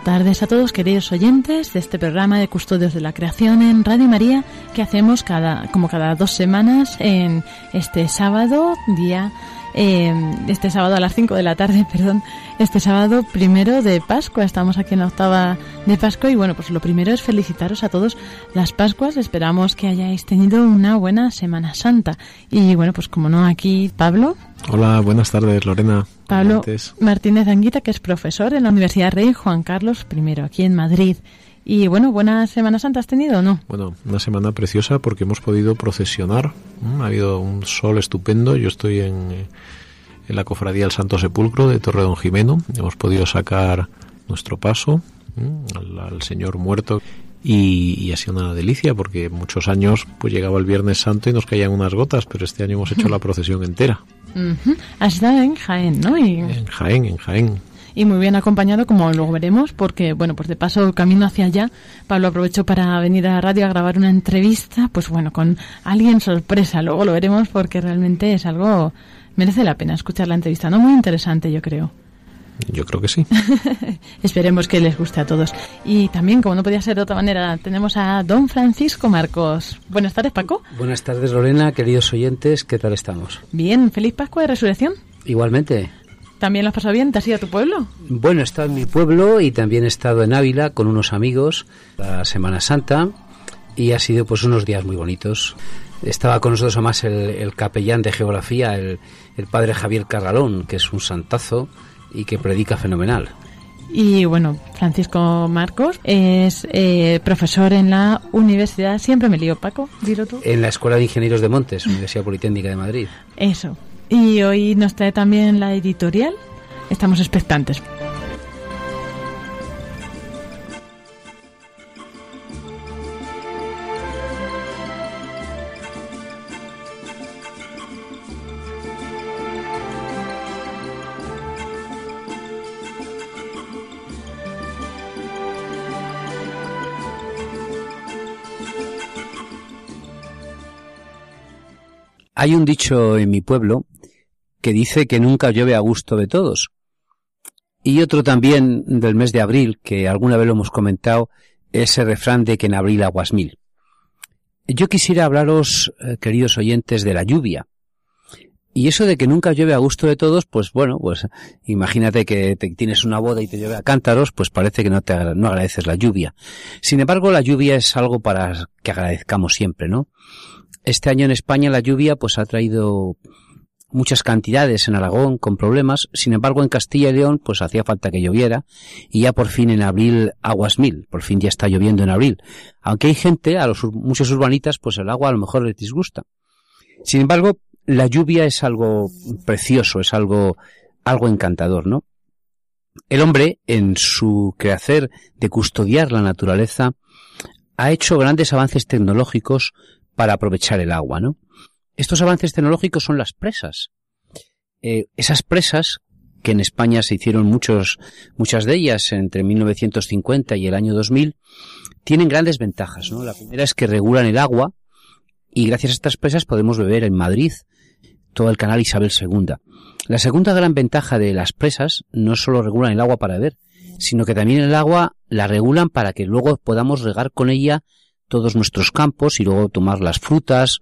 Buenas tardes a todos, queridos oyentes de este programa de Custodios de la Creación en Radio María que hacemos cada, como cada dos semanas en este sábado, día, eh, este sábado a las 5 de la tarde, perdón, este sábado primero de Pascua. Estamos aquí en la octava de Pascua y bueno, pues lo primero es felicitaros a todos las Pascuas. Esperamos que hayáis tenido una buena Semana Santa. Y bueno, pues como no, aquí Pablo. Hola, buenas tardes, Lorena. Pablo Martínez Anguita, que es profesor en la Universidad Rey Juan Carlos I, aquí en Madrid. Y bueno, ¿buena Semana Santa has tenido o no? Bueno, una semana preciosa porque hemos podido procesionar. Ha habido un sol estupendo. Yo estoy en, eh, en la cofradía del Santo Sepulcro de Torre Don Jimeno. Hemos podido sacar nuestro paso al, al, Señor muerto y, y, ha sido una delicia porque muchos años pues llegaba el Viernes Santo y nos caían unas gotas, pero este año hemos hecho la procesión entera. Uh -huh. Has estado en Jaén, ¿no? Y... En Jaén, en Jaén. Y muy bien acompañado, como luego veremos, porque, bueno, pues de paso, camino hacia allá, Pablo aprovechó para venir a la radio a grabar una entrevista, pues bueno, con alguien sorpresa. Luego lo veremos porque realmente es algo, merece la pena escuchar la entrevista, ¿no? Muy interesante, yo creo. Yo creo que sí. Esperemos que les guste a todos. Y también, como no podía ser de otra manera, tenemos a don Francisco Marcos. Buenas tardes, Paco. Buenas tardes, Lorena, queridos oyentes, ¿qué tal estamos? Bien, feliz Pascua de Resurrección. Igualmente. ¿También lo has pasado bien? ¿Te has ido a tu pueblo? Bueno, he estado en mi pueblo y también he estado en Ávila con unos amigos la Semana Santa y ha sido pues unos días muy bonitos. Estaba con nosotros además el, el capellán de geografía, el, el padre Javier Carralón, que es un santazo y que predica fenomenal. Y bueno, Francisco Marcos es eh, profesor en la universidad, siempre me lío, Paco, dilo tú. En la Escuela de Ingenieros de Montes, Universidad Politécnica de Madrid. Eso. Y hoy nos trae también la editorial. Estamos expectantes. Hay un dicho en mi pueblo que dice que nunca llueve a gusto de todos. Y otro también del mes de abril, que alguna vez lo hemos comentado, ese refrán de que en abril aguas mil. Yo quisiera hablaros, eh, queridos oyentes, de la lluvia. Y eso de que nunca llueve a gusto de todos, pues bueno, pues imagínate que te, tienes una boda y te llueve a cántaros, pues parece que no te no agradeces la lluvia. Sin embargo, la lluvia es algo para que agradezcamos siempre, ¿no? Este año en España la lluvia pues ha traído muchas cantidades en Aragón con problemas, sin embargo en Castilla y León pues hacía falta que lloviera y ya por fin en abril aguas mil, por fin ya está lloviendo en abril. Aunque hay gente, a los muchos urbanitas pues el agua a lo mejor les disgusta. Sin embargo, la lluvia es algo precioso, es algo algo encantador, ¿no? El hombre en su quehacer de custodiar la naturaleza ha hecho grandes avances tecnológicos para aprovechar el agua, ¿no? Estos avances tecnológicos son las presas. Eh, esas presas, que en España se hicieron muchos, muchas de ellas entre 1950 y el año 2000, tienen grandes ventajas. La primera es que regulan el agua y gracias a estas presas podemos beber en Madrid todo el canal Isabel II. La segunda gran ventaja de las presas no solo regulan el agua para beber, sino que también el agua la regulan para que luego podamos regar con ella todos nuestros campos y luego tomar las frutas,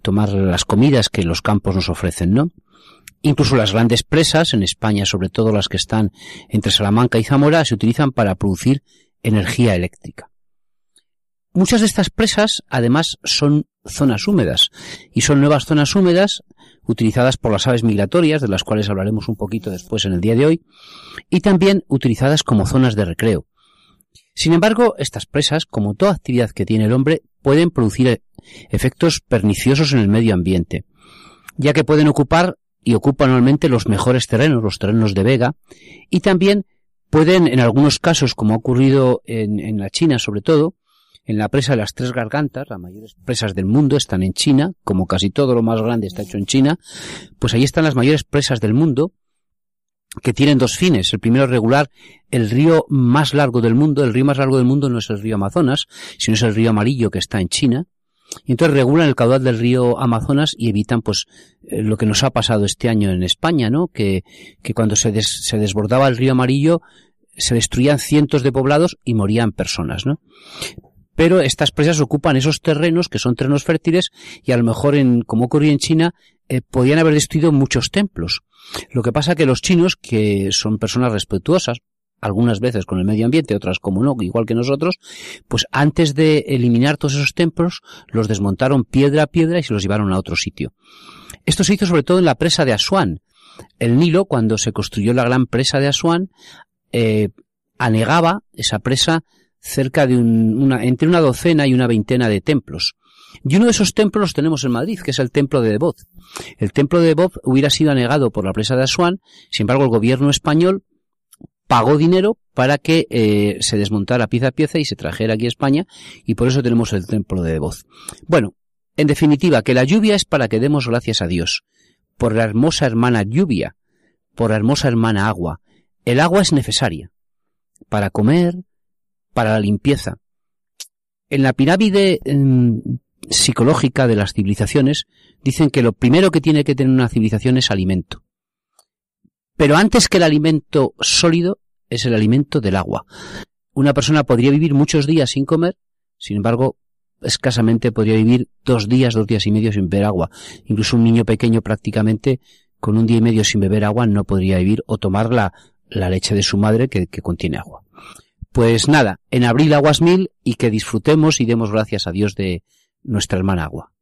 tomar las comidas que los campos nos ofrecen, ¿no? Incluso las grandes presas, en España, sobre todo las que están entre Salamanca y Zamora, se utilizan para producir energía eléctrica. Muchas de estas presas, además, son zonas húmedas y son nuevas zonas húmedas utilizadas por las aves migratorias, de las cuales hablaremos un poquito después en el día de hoy, y también utilizadas como zonas de recreo. Sin embargo, estas presas, como toda actividad que tiene el hombre, pueden producir efectos perniciosos en el medio ambiente, ya que pueden ocupar y ocupan normalmente los mejores terrenos, los terrenos de vega, y también pueden, en algunos casos, como ha ocurrido en, en la China sobre todo, en la presa de las tres gargantas, las mayores presas del mundo están en China, como casi todo lo más grande está hecho en China, pues ahí están las mayores presas del mundo, que tienen dos fines. El primero es regular el río más largo del mundo. El río más largo del mundo no es el río Amazonas, sino es el río Amarillo que está en China. Y entonces regulan el caudal del río Amazonas y evitan pues eh, lo que nos ha pasado este año en España, ¿no? Que, que cuando se, des, se desbordaba el río Amarillo se destruían cientos de poblados y morían personas, ¿no? Pero estas presas ocupan esos terrenos que son terrenos fértiles y a lo mejor en, como ocurrió en China, eh, podían haber destruido muchos templos. Lo que pasa que los chinos, que son personas respetuosas, algunas veces con el medio ambiente, otras como no, igual que nosotros, pues antes de eliminar todos esos templos, los desmontaron piedra a piedra y se los llevaron a otro sitio. Esto se hizo sobre todo en la presa de Asuán. El Nilo, cuando se construyó la gran presa de Asuán, eh, anegaba esa presa cerca de un, una, entre una docena y una veintena de templos. Y uno de esos templos los tenemos en Madrid, que es el templo de Debod. El templo de Debod hubiera sido anegado por la presa de Asuán, sin embargo el gobierno español pagó dinero para que eh, se desmontara pieza a pieza y se trajera aquí a España y por eso tenemos el templo de Debod. Bueno, en definitiva, que la lluvia es para que demos gracias a Dios, por la hermosa hermana lluvia, por la hermosa hermana agua. El agua es necesaria para comer, para la limpieza. En la pirámide psicológica de las civilizaciones dicen que lo primero que tiene que tener una civilización es alimento. Pero antes que el alimento sólido es el alimento del agua. Una persona podría vivir muchos días sin comer, sin embargo, escasamente podría vivir dos días, dos días y medio sin beber agua. Incluso un niño pequeño prácticamente con un día y medio sin beber agua no podría vivir o tomar la, la leche de su madre que, que contiene agua. Pues nada, en abril aguas mil y que disfrutemos y demos gracias a Dios de nuestra hermana agua.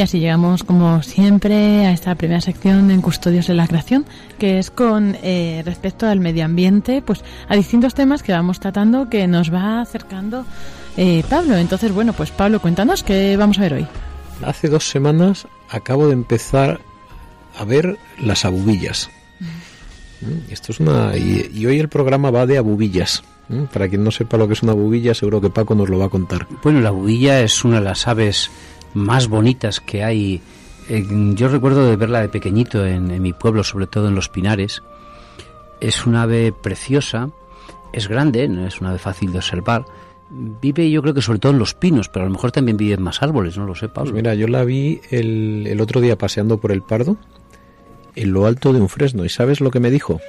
Y así llegamos, como siempre, a esta primera sección en Custodios de la Creación, que es con eh, respecto al medio ambiente, pues a distintos temas que vamos tratando que nos va acercando eh, Pablo. Entonces, bueno, pues Pablo, cuéntanos qué vamos a ver hoy. Hace dos semanas acabo de empezar a ver las abubillas. Mm, Esto es una y, y hoy el programa va de abubillas. Mm, Para quien no sepa lo que es una bubilla, seguro que Paco nos lo va a contar. Bueno, la bubilla es una de las aves más bonitas que hay. Eh, yo recuerdo de verla de pequeñito en, en mi pueblo, sobre todo en los Pinares. Es una ave preciosa, es grande, no es una ave fácil de observar. Vive yo creo que sobre todo en los pinos, pero a lo mejor también vive en más árboles, no lo sé, Pablo. Pues mira, yo la vi el, el otro día paseando por el Pardo, en lo alto de un fresno. ¿Y sabes lo que me dijo?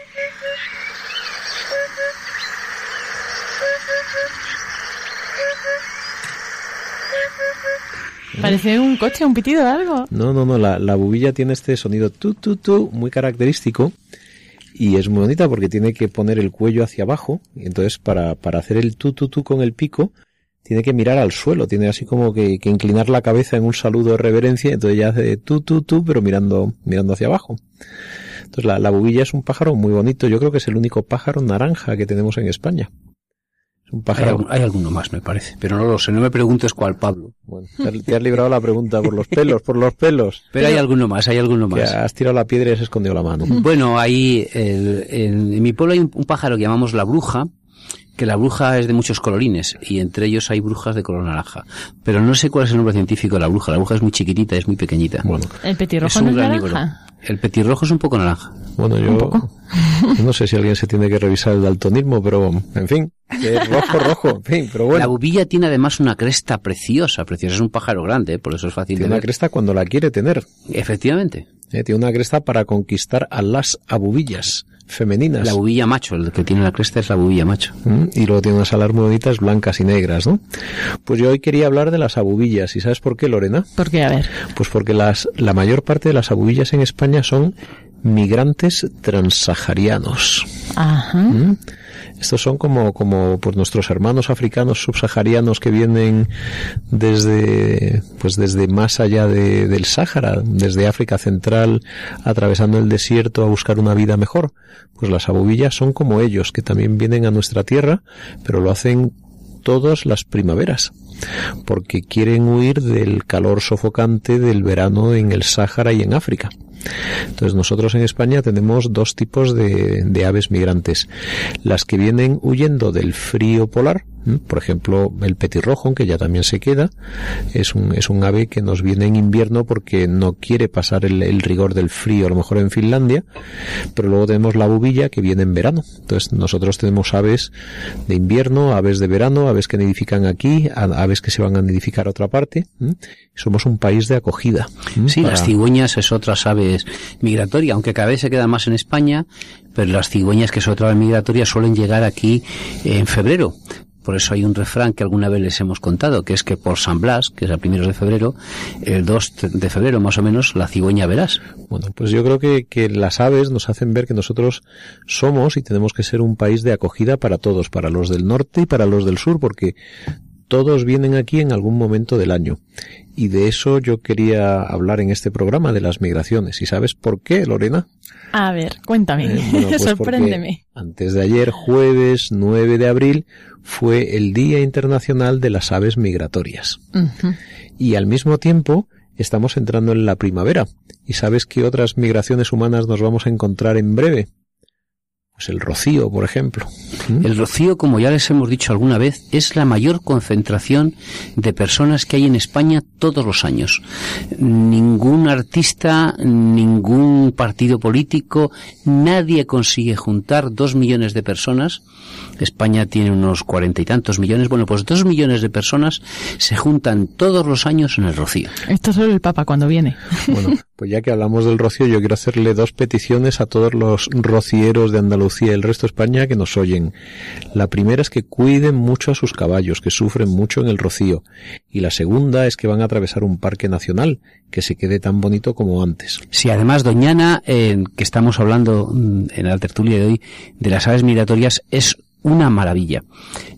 Parece un coche, un pitido o algo. No, no, no, la, la bubilla tiene este sonido tu, tu, tu, muy característico y es muy bonita porque tiene que poner el cuello hacia abajo y entonces para, para hacer el tu, tu, tu con el pico tiene que mirar al suelo, tiene así como que, que inclinar la cabeza en un saludo de reverencia, entonces ya hace tu, tu, tu, pero mirando, mirando hacia abajo. Entonces la, la bubilla es un pájaro muy bonito, yo creo que es el único pájaro naranja que tenemos en España. Un Hay, pájaro... hay alguno más, me parece, pero no lo sé, no me preguntes cuál, Pablo. Bueno, te has- te has librado la pregunta por los pelos, por los pelos. Pero hay alguno más, hay alguno Que más. has tirado la piedra y has escondido la mano. Bueno, ahí el- en, en mi pueblo hay un, un pájaro que llamamos la bruja, que la bruja es de muchos colorines y entre ellos hay brujas de color naranja. Pero no sé cuál es el nombre científico de la bruja. La bruja es muy chiquitita, es muy pequeñita. Bueno, El es petirrojo un no es granívoro. naranja. El petirrojo es un poco naranja. Bueno, yo no sé si alguien se tiene que revisar el daltonismo, pero en fin, es rojo, rojo, en fin, pero La bueno. bubilla tiene además una cresta preciosa, preciosa. Es un pájaro grande, ¿eh? por eso es fácil Tiene de una cresta cuando la quiere tener. Efectivamente. Eh, Tiene una cresta para conquistar a las abubillas femeninas. La bubilla macho, el que tiene la cresta es la bubilla macho. Mm, Y luego tiene unas alas muy bonitas blancas y negras, ¿no? Pues yo hoy quería hablar de las abubillas. ¿Y sabes por qué, Lorena? Porque, a ver, Pues porque las, la mayor parte de las abubillas en España son migrantes transsaharianos. ajá. ¿Mm? Estos son como, como pues nuestros hermanos africanos subsaharianos que vienen desde, pues desde más allá de- del Sáhara, desde África Central, atravesando el desierto a buscar una vida mejor. Pues las abubillas son como ellos, que también vienen a nuestra tierra, pero lo hacen todas las primaveras, porque quieren huir del calor sofocante del verano en el Sáhara y en África. Entonces nosotros en España tenemos dos tipos de, aves migrantes. Las que vienen huyendo del frío polar, por ejemplo el petirrojo, aunque ya también se queda, es un, es un ave que nos viene en invierno porque no quiere pasar el, el rigor del frío, a lo mejor en Finlandia, pero luego tenemos la bubilla que viene en verano. Entonces nosotros tenemos aves de invierno, aves de verano, aves que nidifican aquí, a- que se van a nidificar a otra parte. ¿m? Somos un país de acogida. ¿m? Sí, Para- las cigüeñas es otras aves migratorias, aunque cada vez se quedan más en España, pero las cigüeñas, que es otra ave migratoria, suelen llegar aquí en febrero. Por eso hay un refrán que alguna vez les hemos contado, que es que por San Blas, que es a primeros de febrero, el 2 de febrero más o menos, la cigüeña verás. Bueno, pues yo creo que, que las aves nos hacen ver que nosotros somos y tenemos que ser un país de acogida para todos, para los del norte y para los del sur, porque todos vienen aquí en algún momento del año. Y de eso yo quería hablar en este programa, de las migraciones. ¿Y sabes por qué, Lorena? A ver, cuéntame, Eh, bueno, pues sorpréndeme. Antes de ayer, jueves 9 de abril, fue el Día Internacional de las Aves Migratorias. Y al mismo tiempo estamos entrando en la primavera. ¿Y sabes qué otras migraciones humanas nos vamos a encontrar en breve? Pues el rocío, por ejemplo. ¿Mm? El rocío, como ya les hemos dicho alguna vez, es la mayor concentración de personas que hay en España todos los años. Ningún artista, ningún partido político, nadie consigue juntar dos millones de personas. España tiene unos cuarenta y tantos millones. Bueno, pues dos millones de personas se juntan todos los años en el rocío. Esto es solo el Papa cuando viene. Bueno, pues ya que hablamos del rocío, yo quiero hacerle dos peticiones a todos los rocieros de Andalucía y el resto de España que nos oyen. La primera es que cuiden mucho a sus caballos, que sufren mucho en el rocío. Y la segunda es que van a atravesar un parque nacional, que se quede tan bonito como antes. Sí, además, Doñana, que estamos hablando mm, en la tertulia de hoy de las aves migratorias, es una maravilla.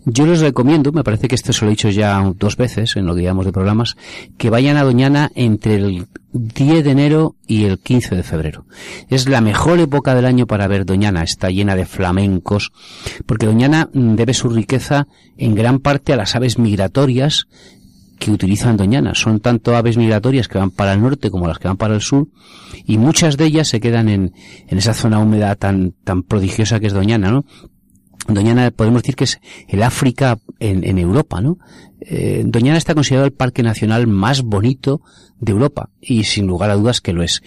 Yo les recomiendo, me parece que esto se lo he dicho ya dos veces en lo que llamamos de programas, que vayan a Doñana entre el 10 de enero y el 15 de febrero. Es la mejor época del año para ver Doñana, está llena de flamencos, porque Doñana debe su riqueza en gran parte a las aves migratorias que utilizan Doñana. Son tanto aves migratorias que van para el norte como las que van para el sur, y muchas de ellas se quedan en, en esa zona húmeda tan, tan prodigiosa que es Doñana, ¿no? Doñana podemos decir que es el África en, Europa, ¿no? Eh, Doñana está considerado el parque nacional más bonito de Europa y sin lugar a dudas que lo es.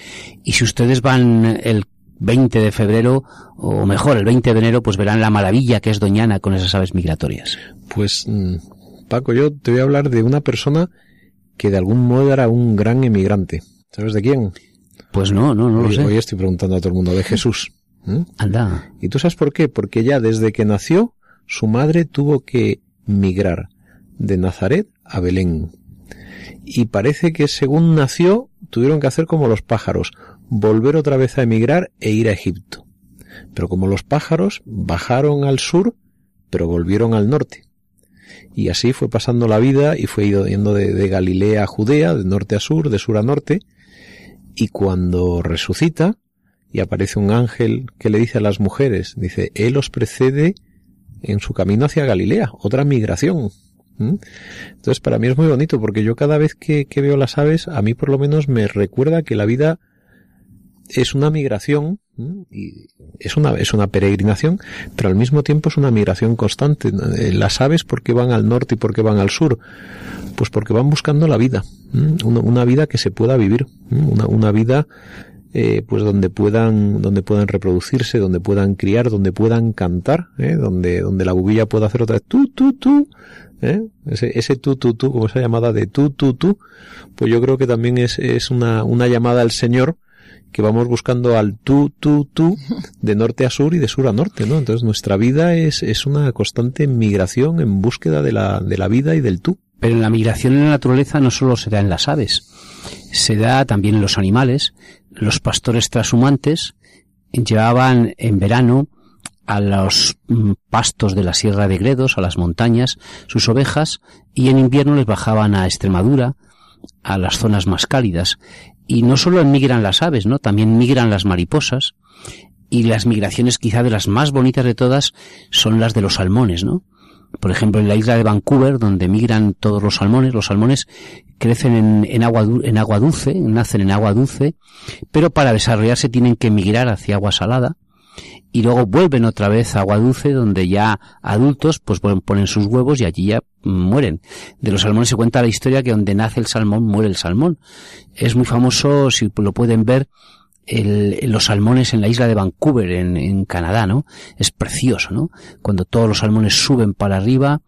Y si ustedes van el 20 de febrero o mejor el 20 de enero, pues verán la maravilla que es Doñana con esas aves migratorias. Pues mm, Paco, yo te voy a hablar de una persona que de algún modo era un gran emigrante. ¿Sabes de quién? Pues no, no, no lo sé. Hoy estoy preguntando a todo el mundo de Jesús. ¿Mm? Anda. ¿Y tú sabes por qué? Porque ya desde que nació, su madre tuvo que migrar de Nazaret a Belén. Y parece que según nació, tuvieron que hacer como los pájaros, volver otra vez a emigrar e ir a Egipto. Pero como los pájaros bajaron al sur, pero volvieron al norte. Y así fue pasando la vida y fue yendo de, de Galilea a Judea, de norte a sur, de sur a norte. Y cuando resucita, y aparece un ángel que le dice a las mujeres, dice, Él os precede en su camino hacia Galilea, otra migración. Entonces para mí es muy bonito porque yo cada vez que, veo las aves, a mí por lo menos me recuerda que la vida es una migración y es una, es una peregrinación, pero al mismo tiempo es una migración constante. Las aves, ¿por qué van al norte y por qué van al sur? Pues porque van buscando la vida, una, vida que se pueda vivir, una vida eh, pues donde puedan, donde puedan reproducirse, donde puedan criar, donde puedan cantar, ¿eh? donde, donde la bubilla pueda hacer otra vez tú, tú, tú, ¿eh? ese, ese tú, tú, tú, como esa llamada de tú, tú, tú, pues yo creo que también es, es una, una llamada al Señor que vamos buscando al tú, tú, tú, de norte a sur y de sur a norte, ¿no? Entonces nuestra vida es, es una constante migración en búsqueda de la, de la vida y del tú. Pero la migración en la naturaleza no solo se da en las aves, se da también en los animales, los pastores trashumantes llevaban en verano a los mm, pastos de la Sierra de Gredos, a las montañas, sus ovejas, y en invierno les bajaban a Extremadura, a las zonas más cálidas. Y no solo migran las aves, ¿no? También migran las mariposas, y las migraciones quizá de las más bonitas de todas son las de los salmones, ¿no? Por ejemplo, en la isla de Vancouver, donde migran todos los salmones, los salmones crecen en, agua, en agua dulce, nacen en agua dulce, pero para desarrollarse tienen que migrar hacia agua salada y luego vuelven otra vez a agua dulce donde ya adultos pues ponen sus huevos y allí ya mueren. De los salmones se cuenta la historia que donde nace el salmón muere el salmón. Es muy famoso, si lo pueden ver, el, los salmones en la isla de Vancouver, en, en, Canadá, ¿no? Es precioso, ¿no? Cuando todos los salmones suben para arriba,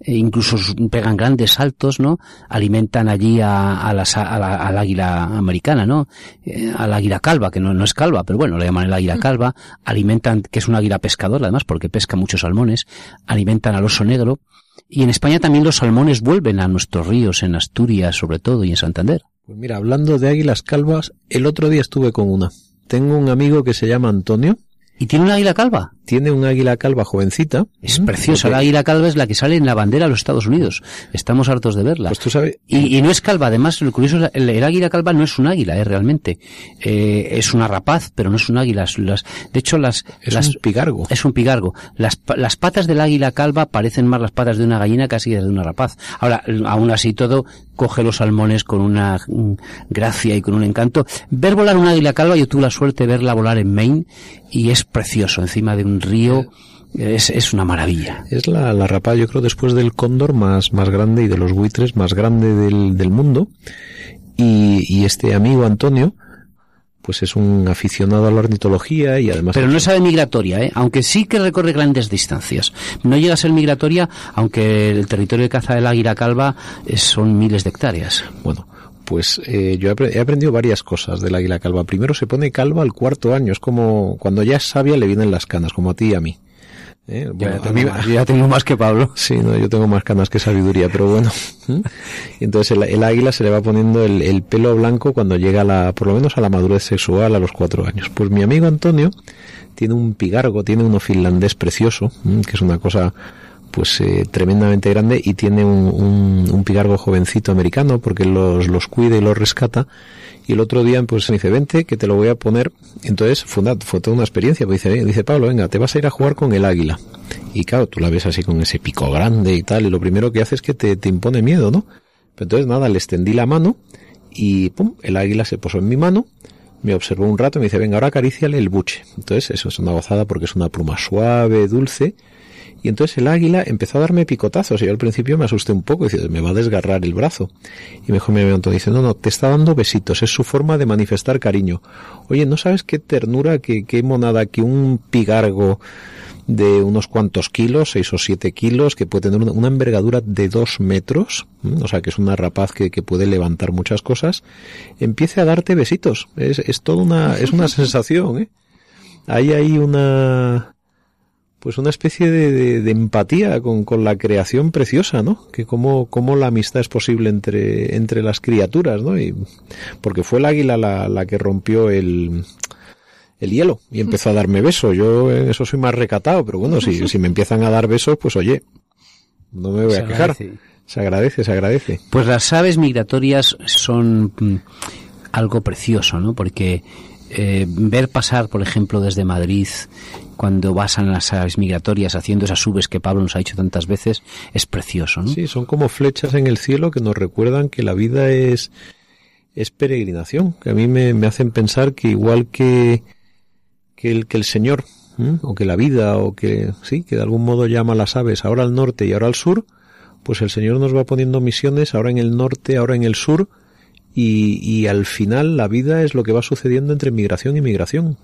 e incluso pegan grandes saltos, ¿no? Alimentan allí a, a, las, a la, al águila americana, ¿no? Eh, al águila calva, que no, no es calva, pero bueno, le llaman el águila calva. Alimentan, que es un águila pescadora, además, porque pesca muchos salmones. Alimentan al oso negro. Y en España también los salmones vuelven a nuestros ríos, en Asturias sobre todo y en Santander. Pues mira, hablando de águilas calvas, el otro día estuve con una. Tengo un amigo que se llama Antonio. ¿Y tiene una águila calva? Tiene un águila calva jovencita. Es preciosa. La águila calva es la que sale en la bandera de los Estados Unidos. Estamos hartos de verla. Pues tú sabes. Y, no es calva. Además, lo curioso es el, el águila calva no es un águila, eh, realmente. Eh, es una rapaz, pero no es un águila. Las, de hecho, las. Es las, un pigargo. Es un pigargo. Las, las patas del águila calva parecen más las patas de una gallina casi de una rapaz. Ahora, aún así todo, coge los salmones con una gracia y con un encanto. Ver volar un águila calva, yo tuve la suerte de verla volar en Maine y es precioso, encima de un un río. Es, es una maravilla. Es la, la rapaz, yo creo, después del cóndor más, más grande y de los buitres más grande del, del mundo. Y, y este amigo Antonio, pues es un aficionado a la ornitología y además... Pero no es ave migratoria, ¿eh? aunque sí que recorre grandes distancias. No llega a ser migratoria, aunque el territorio de caza del águila calva son miles de hectáreas. Bueno, pues eh, yo he apre- he aprendido varias cosas del águila calva. Primero se pone calva al cuarto año, es como cuando ya es sabia le vienen las canas, como a ti y a mí. ¿Eh? Bueno, ya, a mí- tengo más, yo ya tengo más que Pablo. Sí, no, yo tengo más canas que sabiduría, pero bueno. ¿Mm? Entonces el, el águila se le va poniendo el, el pelo blanco cuando llega a la, por lo menos a la madurez sexual a los cuatro años. Pues mi amigo Antonio tiene un pigargo, tiene uno finlandés precioso, ¿m? que es una cosa pues eh, tremendamente grande y tiene un, un, un pigargo jovencito americano porque los, los cuida y los rescata. Y el otro día pues me dice vente que te lo voy a poner entonces fue, fue toda una experiencia pues dice, dice Pablo venga te vas a ir a jugar con el águila y claro tú la ves así con ese pico grande y tal y lo primero que hace es que te, te impone miedo ¿no? Pero entonces nada le extendí la mano y pum el águila se posó en mi mano me observó un rato y me dice venga ahora acaríciale el buche entonces eso es una gozada porque es una pluma suave dulce y entonces el águila empezó a darme picotazos y yo al principio me asusté un poco y dije, me va a desgarrar el brazo. Y me mi amigo Antonio, dice, no, no, te está dando besitos, es su forma de manifestar cariño. Oye, ¿no sabes qué ternura, qué, qué monada que un pigargo de unos cuantos kilos, seis o siete kilos, que puede tener una, envergadura de dos metros, o sea que es una rapaz que, que puede levantar muchas cosas, empiece a darte besitos. Es, es toda una, es una sensación, ¿eh? Ahí hay una, pues una especie de, de- de empatía con, con la creación preciosa, ¿no? Que cómo, cómo la amistad es posible entre, entre las criaturas, ¿no? Y, porque fue el águila la, la que rompió el, el hielo y empezó a darme besos. Yo en eso soy más recatado, pero bueno, si, si me empiezan a dar besos, pues oye, no me voy Se a quejar. agradece. Se agradece, se agradece. Pues las aves migratorias son mm, algo precioso, ¿no? Porque eh, ver pasar, por ejemplo, desde Madrid, cuando pasan las aves migratorias haciendo esas subes que Pablo nos ha dicho tantas veces, es precioso, ¿no? Sí, son como flechas en el cielo que nos recuerdan que la vida es, es peregrinación, que a mí me, hacen pensar que igual que, que el, que el Señor, o que la vida, o que, sí, que de algún modo llama a las aves ahora al norte y ahora al sur, pues el Señor nos va poniendo misiones ahora en el norte, ahora en el sur, y al final la vida es lo que va sucediendo entre migración y migración.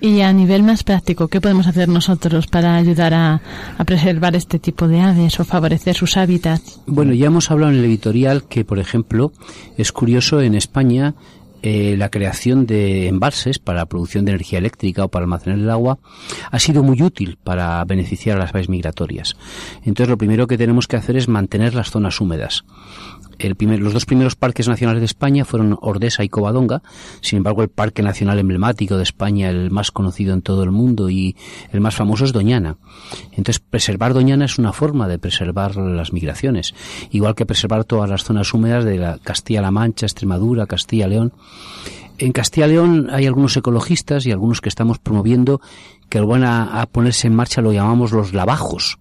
Y a nivel más práctico, ¿qué podemos hacer nosotros para ayudar a, preservar este tipo de aves o favorecer sus hábitats? Bueno, ya hemos hablado en el editorial que, por ejemplo, es curioso en España eh, la creación de embalses para la producción de energía eléctrica o para almacenar el agua ha sido muy útil para beneficiar a las aves migratorias. Entonces, lo primero que tenemos que hacer es mantener las zonas húmedas. El primer- los dos primeros parques nacionales de España fueron Ordesa y Covadonga. Sin embargo, el parque nacional emblemático de España, el más conocido en todo el mundo y el más famoso es Doñana. Entonces, preservar Doñana es una forma de preservar las migraciones, igual que preservar todas las zonas húmedas de la Castilla-La Mancha, Extremadura, Castilla-León. En Castilla-León hay algunos ecologistas y algunos que estamos promoviendo que van a, a ponerse en marcha lo llamamos los lavajos.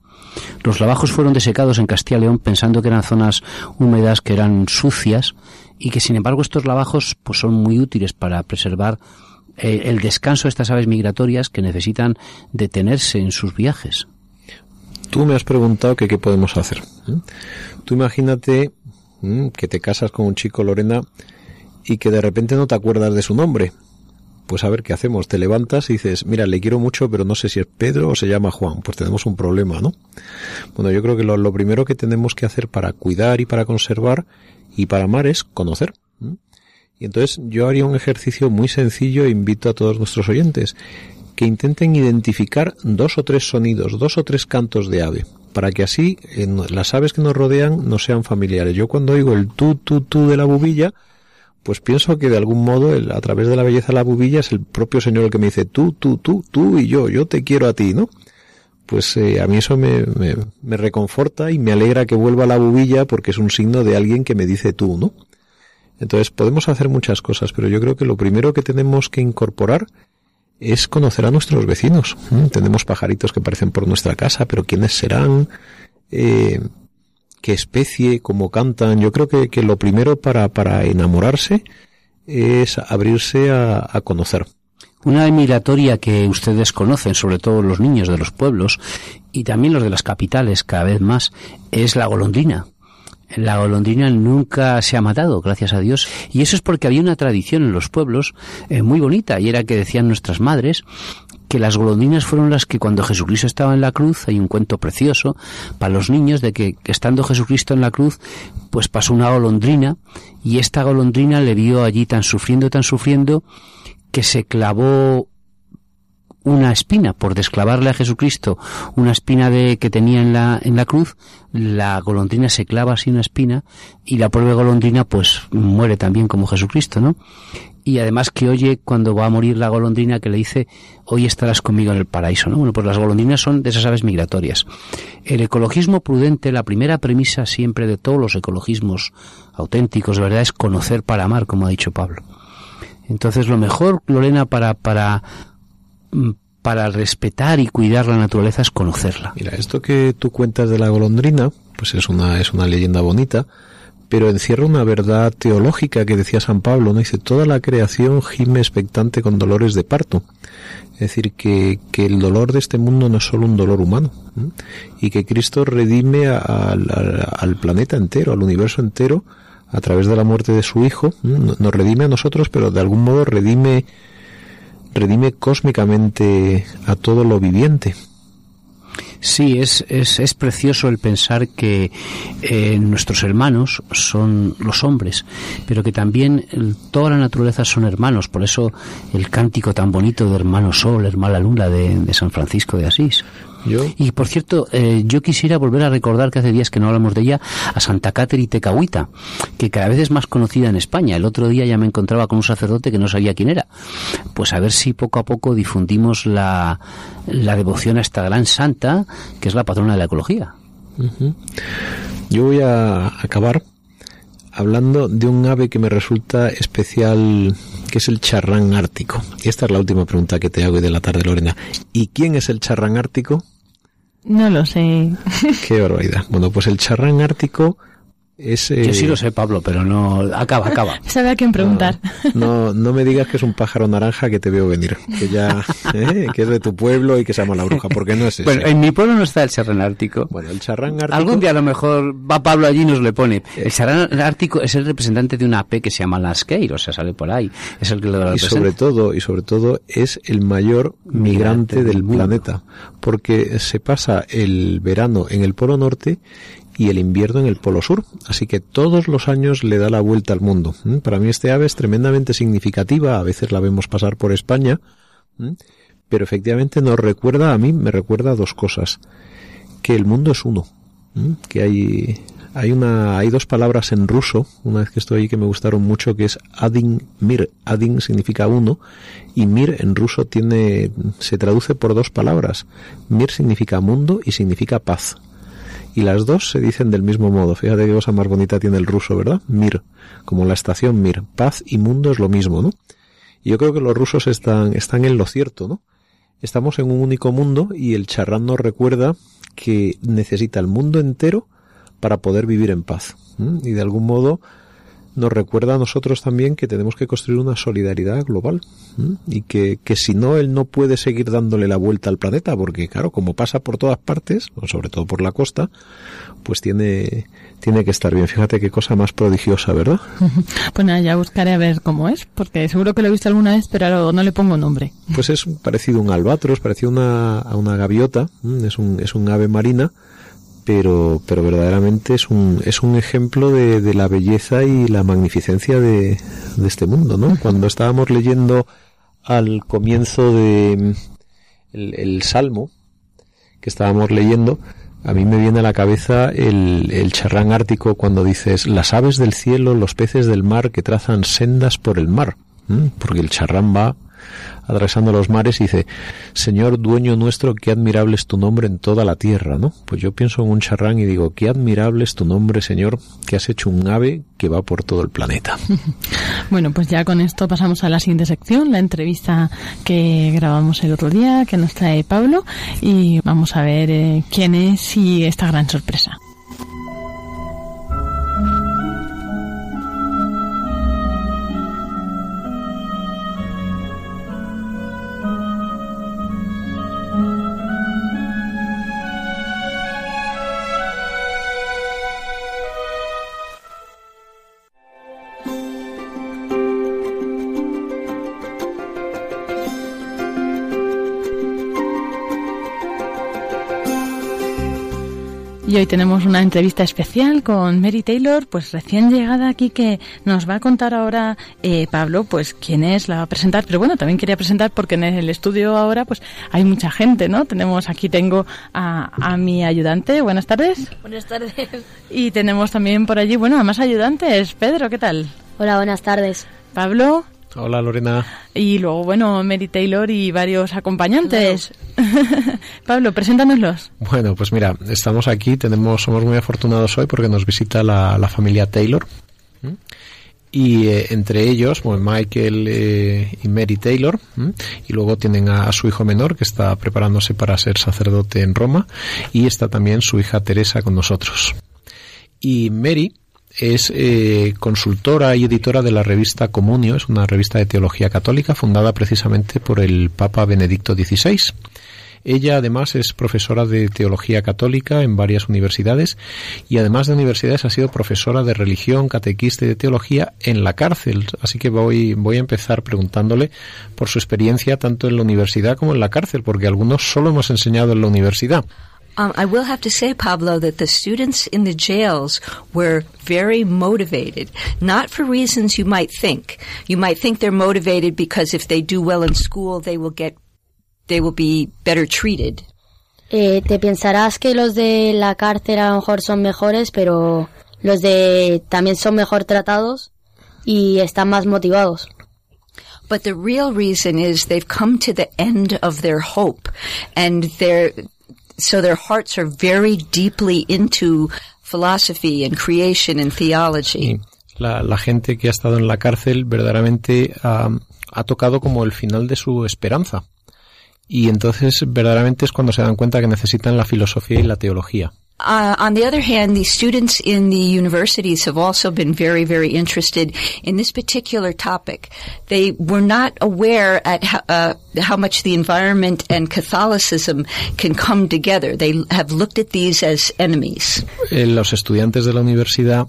Los lavajos fueron desecados en Castilla y León pensando que eran zonas húmedas, que eran sucias y que sin embargo estos lavajos pues son muy útiles para preservar eh, el descanso de estas aves migratorias que necesitan detenerse en sus viajes. Tú me has preguntado qué podemos hacer. ¿eh? Tú imagínate ¿m? que te casas con un chico, Lorena, y que de repente no te acuerdas de su nombre. Pues a ver qué hacemos. Te levantas y dices, mira, le quiero mucho, pero no sé si es Pedro o se llama Juan. Pues tenemos un problema, ¿no? Bueno, yo creo que lo, primero que tenemos que hacer para cuidar y para conservar y para amar es conocer. Y entonces yo haría un ejercicio muy sencillo e invito a todos nuestros oyentes que intenten identificar dos o tres sonidos, dos o tres cantos de ave, para que así en las aves que nos rodean no sean familiares. Yo cuando oigo el tú, tú, tú de la bubilla, pues pienso que de algún modo el- a través de la belleza de la bubilla es el propio Señor el que me dice tú, tú, tú, tú y yo, yo te quiero a ti, ¿no? Pues eh, a mí eso me, me, reconforta y me alegra que vuelva la bubilla porque es un signo de alguien que me dice tú, ¿no? Entonces podemos hacer muchas cosas, pero yo creo que lo primero que tenemos que incorporar es conocer a nuestros vecinos. Tenemos pajaritos que aparecen por nuestra casa, pero ¿quiénes serán? Eh, ¿Qué especie? ¿Cómo cantan? Yo creo que, que lo primero para, para enamorarse es abrirse a, a conocer. Una ave migratoria que ustedes conocen, sobre todo los niños de los pueblos y también los de las capitales cada vez más, es la golondrina. La golondrina nunca se ha matado, gracias a Dios, y eso es porque había una tradición en los pueblos eh, muy bonita, y era que decían nuestras madres que las golondrinas fueron las que cuando Jesucristo estaba en la cruz, hay un cuento precioso para los niños de que estando Jesucristo en la cruz, pues pasó una golondrina y esta golondrina le vio allí tan sufriendo, tan sufriendo, que se clavó una espina. Por desclavarle a Jesucristo una espina de que tenía en la en la cruz la golondrina se clava así una espina y la pobre golondrina pues muere también como Jesucristo no y además que oye cuando va a morir la golondrina que le dice, hoy estarás conmigo en el paraíso, ¿no? Bueno, pues las golondrinas son de esas aves migratorias. El ecologismo prudente, la primera premisa siempre de todos los ecologismos auténticos, ¿verdad?, es conocer para amar, como ha dicho Pablo. Entonces, lo mejor, Lorena, para, para, mm, para respetar y cuidar la naturaleza es conocerla. Mira, esto que tú cuentas de la golondrina, pues es una, es una leyenda bonita, pero encierra una verdad teológica que decía San Pablo, ¿no? Dice, toda la creación gime expectante con dolores de parto. Es decir, que, que el dolor de este mundo no es solo un dolor humano, y que Cristo redime al, planeta entero, al universo entero, a través de la muerte de su Hijo, nos redime a nosotros, pero de algún modo redime, redime cósmicamente a todo lo viviente. Sí, es, es, es precioso el pensar que eh, nuestros hermanos son los hombres, pero que también toda la naturaleza son hermanos. Por eso el cántico tan bonito de hermano sol, hermana luna de, de San Francisco de Asís. Y por cierto, eh, yo quisiera volver a recordar que hace días que no hablamos de ella, a Santa Cateri Tecahuita, que cada vez es más conocida en España. El otro día ya me encontraba con un sacerdote que no sabía quién era. Pues a ver si poco a poco difundimos la, la devoción a esta gran santa, que es la patrona de la ecología. Yo voy a acabar hablando de un ave que me resulta especial, que es el charrán ártico. Y esta es la última pregunta que te hago de la tarde, Lorena. ¿Y quién es el charrán ártico? No lo sé. Qué barbaridad. Bueno, pues el charrán ártico es, Yo sí lo sé, Pablo, pero no. Acaba, acaba. Sabe a quién preguntar. No, no, me digas que es un pájaro naranja que te veo venir. Que ya. ¿eh? que es de tu pueblo y que se llama la bruja, porque no es eso. Bueno, en mi pueblo no está el charrán ártico. Bueno, el charrán ártico. Algún día a lo mejor va Pablo allí y nos le pone. El charrán ártico es el representante de una ave que se llama Lasqueir, o sea, sale por ahí. Es el que lo Y sobre todo, y sobre todo, es el mayor migrante, del, del planeta. Porque se pasa el verano en el Polo Norte y el invierno en el Polo Sur. Así que todos los años le da la vuelta al mundo. ¿Mm? Para mí este ave es tremendamente significativa. A veces la vemos pasar por España. ¿Mm? Pero efectivamente nos recuerda, a mí me recuerda dos cosas. Que el mundo es uno. ¿Mm? Que hay, hay una, hay dos palabras en ruso, una vez que estoy ahí que me gustaron mucho, que es adin mir. Adin significa uno y mir en ruso tiene, se traduce por dos palabras. Mir significa mundo y significa paz y las dos se dicen del mismo modo. Fíjate qué cosa más bonita tiene el ruso, ¿verdad? Mir, como la estación Mir. Paz y mundo es lo mismo, ¿no? Y yo creo que los rusos están, están en lo cierto, ¿no? Estamos en un único mundo y el charrán nos recuerda que necesita el mundo entero para poder vivir en paz. Y de algún modo nos recuerda a nosotros también que tenemos que construir una solidaridad global y que, que, si no, él no puede seguir dándole la vuelta al planeta, porque claro, como pasa por todas partes, sobre todo por la costa, pues tiene, tiene que estar bien. Fíjate qué cosa más prodigiosa, ¿verdad? Pues nada, ya buscaré a ver cómo es, porque seguro que lo he visto alguna vez, pero no le pongo nombre. Pues es parecido a un albatros, parecido una, a una gaviota, es un, es un ave marina, pero, pero verdaderamente es un, es un ejemplo de, de la belleza y la magnificencia de, de, este mundo, ¿no? Cuando estábamos leyendo al comienzo de el, el, Salmo que estábamos leyendo, a mí me viene a la cabeza el, el charrán ártico cuando dices las aves del cielo, los peces del mar que trazan sendas por el mar, porque el charrán va atravesando los mares dice, Señor dueño nuestro, qué admirable es tu nombre en toda la tierra, ¿no? Pues yo pienso en un charrán y digo, qué admirable es tu nombre, Señor, que has hecho un ave que va por todo el planeta. bueno, pues ya con esto pasamos a la siguiente sección, la entrevista que grabamos el otro día, que nos trae Pablo, y vamos a ver eh, quién es y esta gran sorpresa. Hoy tenemos una entrevista especial con Mary Taylor, pues recién llegada aquí, que nos va a contar ahora eh, Pablo, pues quién es, la va a presentar. Pero bueno, también quería presentar porque en el estudio ahora, pues hay mucha gente, ¿no? Tenemos aquí, tengo a, a mi ayudante. Buenas tardes. Buenas tardes. Y tenemos también por allí, bueno, a más ayudantes. Pedro, ¿qué tal? Hola, buenas tardes. Pablo. Hola Lorena. Y luego, bueno, Mary Taylor y varios acompañantes. Pablo, preséntanoslos. Bueno, pues mira, estamos aquí, tenemos, somos muy afortunados hoy porque nos visita la, la familia Taylor. ¿Mm? Y eh, entre ellos, bueno, Michael eh, y Mary Taylor, ¿m? y luego tienen a, a, su hijo menor que está preparándose para ser sacerdote en Roma, y está también su hija Teresa con nosotros. Y Mary es eh, consultora y editora de la revista Comunio, es una revista de teología católica fundada precisamente por el Papa Benedicto XVI. Ella además es profesora de teología católica en varias universidades y además de universidades ha sido profesora de religión, catequista y de teología en la cárcel. Así que voy, voy a empezar preguntándole por su experiencia tanto en la universidad como en la cárcel, porque algunos solo hemos enseñado en la universidad. Um, I will have to say, Pablo, that the students in the jails were very motivated, not for reasons you might think. You might think they're motivated because if they do well in school, they will get, they will be better treated. Eh, te pensarás que los de la cárcel a lo mejor son mejores, pero los de también son mejor tratados y están más motivados. But the real reason is they've come to the end of their hope and they're, so their hearts are very deeply into philosophy and creation and theology. La, gente que ha estado en la cárcel verdaderamente ha tocado como el final de su esperanza. Y entonces verdaderamente es cuando se dan cuenta que necesitan la filosofía y la teología. Uh, on the other hand, the students in the universities have also been very, very interested in this particular topic. They were not aware at how, uh, how much the environment and Catholicism can come together. They have looked at these as enemies. Eh, los estudiantes de la universidad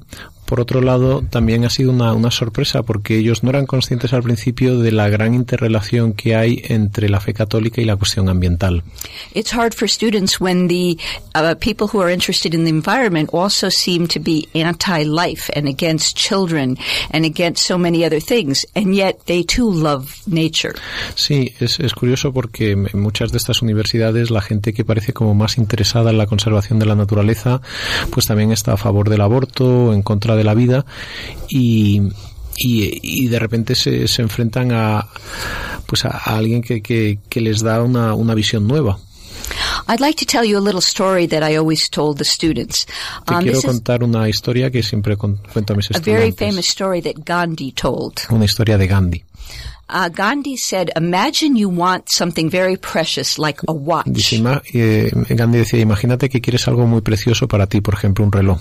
por otro lado, también ha sido una, una, sorpresa porque ellos no eran conscientes al principio de la gran interrelación que hay entre la fe católica y la cuestión ambiental. It's hard for students when the uh, people who are interested in the environment also seem to be anti-life and against children and against so many other things, and yet they too love nature. Sí, es, es curioso porque en muchas de estas universidades la gente que parece como más interesada en la conservación de la naturaleza, pues también está a favor del aborto, en contra de la vida y, y, y de repente se, se, enfrentan a pues a, a alguien que, que, que, les da una, una visión nueva. I'd like to tell you a little story that I always told the students. Te um, quiero contar una historia que siempre cuento a mis estudiantes. A very famous story that Gandhi told. Una historia de Gandhi. Uh, Gandhi said, "Imagine you want something very precious like a watch." Dice, eh, Gandhi decía, imagínate que quieres algo muy precioso para ti, por ejemplo, un reloj.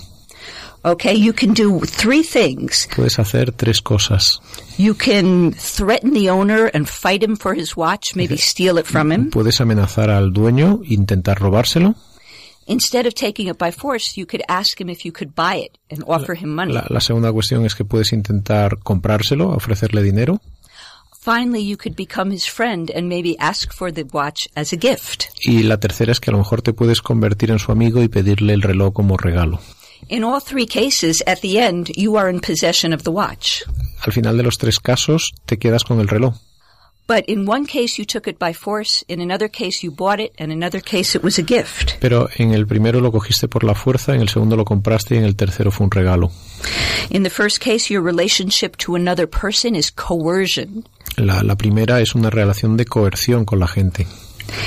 Okay, you can do three things. Puedes hacer tres cosas. You can threaten the owner and fight him for his watch, maybe steal it from him. Puedes amenazar al dueño, intentar robárselo. Instead of taking it by force, you could ask him if you could buy it and offer him money. La, la segunda cuestión es que puedes intentar comprárselo, ofrecerle dinero. Finally, you could become his friend and maybe ask for the watch as a gift. Y la tercera es que a lo mejor te puedes convertir en su amigo y pedirle el reloj como regalo. In all three cases, at the end, you are in possession of the watch. Al final de los tres casos, te quedas con el reloj. But in one case you took it by force, in another case you bought it, and in another case it was a gift. Pero en el primero lo cogiste por la fuerza, en el segundo lo compraste y en el tercero fue un regalo. In the first case, your relationship to another person is coercion. La, la primera es una relación de coerción con la gente.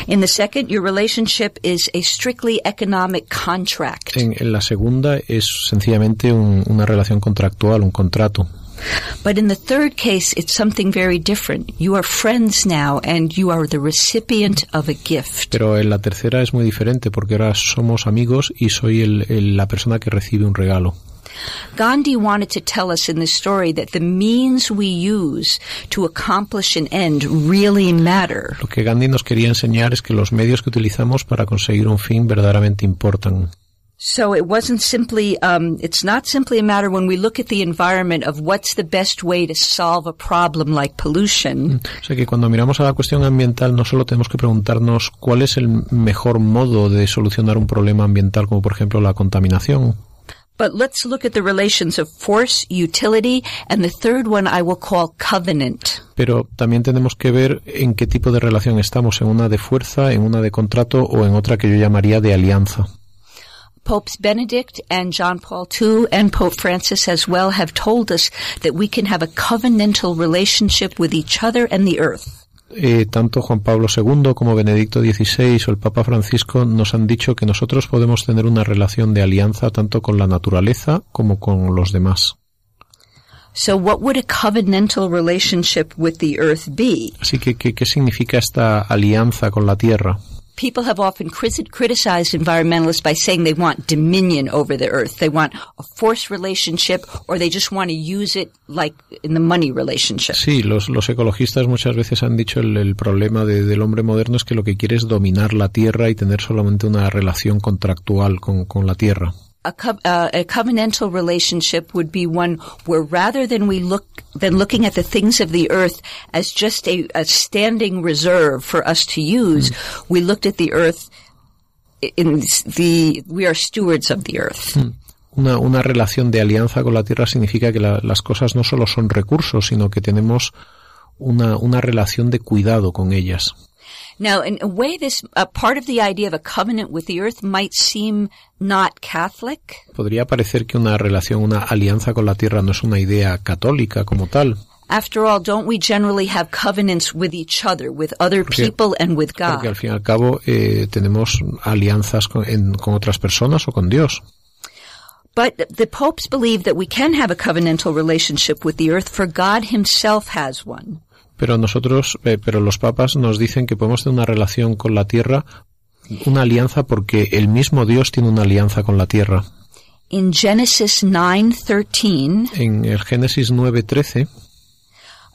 In the second, your relationship is a strictly economic contract. En, en la segunda es sencillamente un, una relación contractual, un contrato. But in the third case, it's something very different. You are friends now and you are the recipient of a gift. Pero en la tercera es muy diferente porque ahora somos amigos y soy el, el, la persona que recibe un regalo. Gandhi wanted to tell us in this story that the means we use to accomplish an end really matter. Lo que Gandhi nos quería enseñar es que los medios que utilizamos para conseguir un fin verdaderamente importan. So it wasn't simply, um, it's not simply a matter when we look at the environment of what's the best way to solve a problem like pollution. O sea que cuando miramos a la cuestión ambiental no solo tenemos que preguntarnos cuál es el mejor modo de solucionar un problema ambiental como por ejemplo la contaminación, But let's look at the relations of force, utility, and the third one I will call covenant. pero también tenemos que ver en qué tipo de relación estamos, en una de fuerza, en una de contrato o en otra que yo llamaría de alianza. Popes Benedict and John Paul II and Pope Francis as well have told us that we can have a covenantal relationship with each other and the earth. Eh, tanto Juan Pablo II como Benedicto XVI o el Papa Francisco nos han dicho que nosotros podemos tener una relación de alianza tanto con la naturaleza como con los demás. So what would a covenantal relationship with the earth be? Así que, ¿qué, qué significa esta alianza con la Tierra? People have often criticized environmentalists by saying they want dominion over the earth. They want a force relationship or they just want to use it like in the money relationship. Sí, los, los ecologistas muchas veces han dicho el, el problema de- del hombre moderno es que lo que quiere es dominar la Tierra y tener solamente una relación contractual con, con la Tierra. A, co- uh, a covenantal relationship would be one where rather than we look than looking at the things of the earth as just a, a standing reserve for us to use, we looked at the earth in the we are stewards of the earth. Una, una relación de alianza con la Tierra significa que la- las cosas no solo son recursos, sino que tenemos una, una relación de cuidado con ellas. Now, in a way, this a part of the idea of a covenant with the earth might seem not Catholic, Podría parecer que una relación, una alianza con la Tierra no es una idea católica como tal, After all, don't we generally have covenants with each other, with other people, and with God? porque al fin y al cabo eh, tenemos alianzas con, en- con otras personas o con Dios. But the popes believe that we can have a covenantal relationship with the earth, for God Himself has one. Pero nosotros, eh, pero los papas nos dicen que podemos tener una relación con la Tierra, una alianza porque el mismo Dios tiene una alianza con la Tierra. In Genesis 9:13, En el Génesis 9:13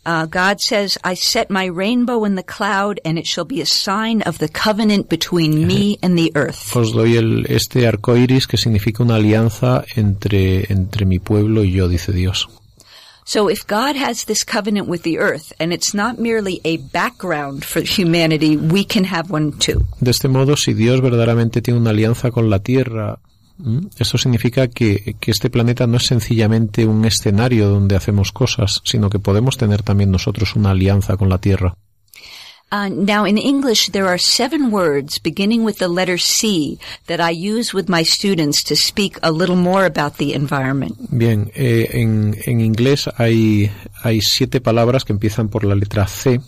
uh, God says, "I set my rainbow in the cloud, and it shall be a sign of the covenant between me and the earth." os doy el, este arco iris que significa una alianza entre, entre mi pueblo y yo, dice Dios. So if God has this covenant with the earth, and it's not merely a background for humanity, we can have one too. De este modo, si Dios verdaderamente tiene una alianza con la Tierra, ¿m? eso significa que, que este planeta no es sencillamente un escenario donde hacemos cosas, sino que podemos tener también nosotros una alianza con la Tierra. Uh, now, in English, there are seven words beginning with the letter C that I use with my students to speak a little more about the environment. Bien, eh, en, en inglés hay, hay siete palabras que empiezan por la letra C.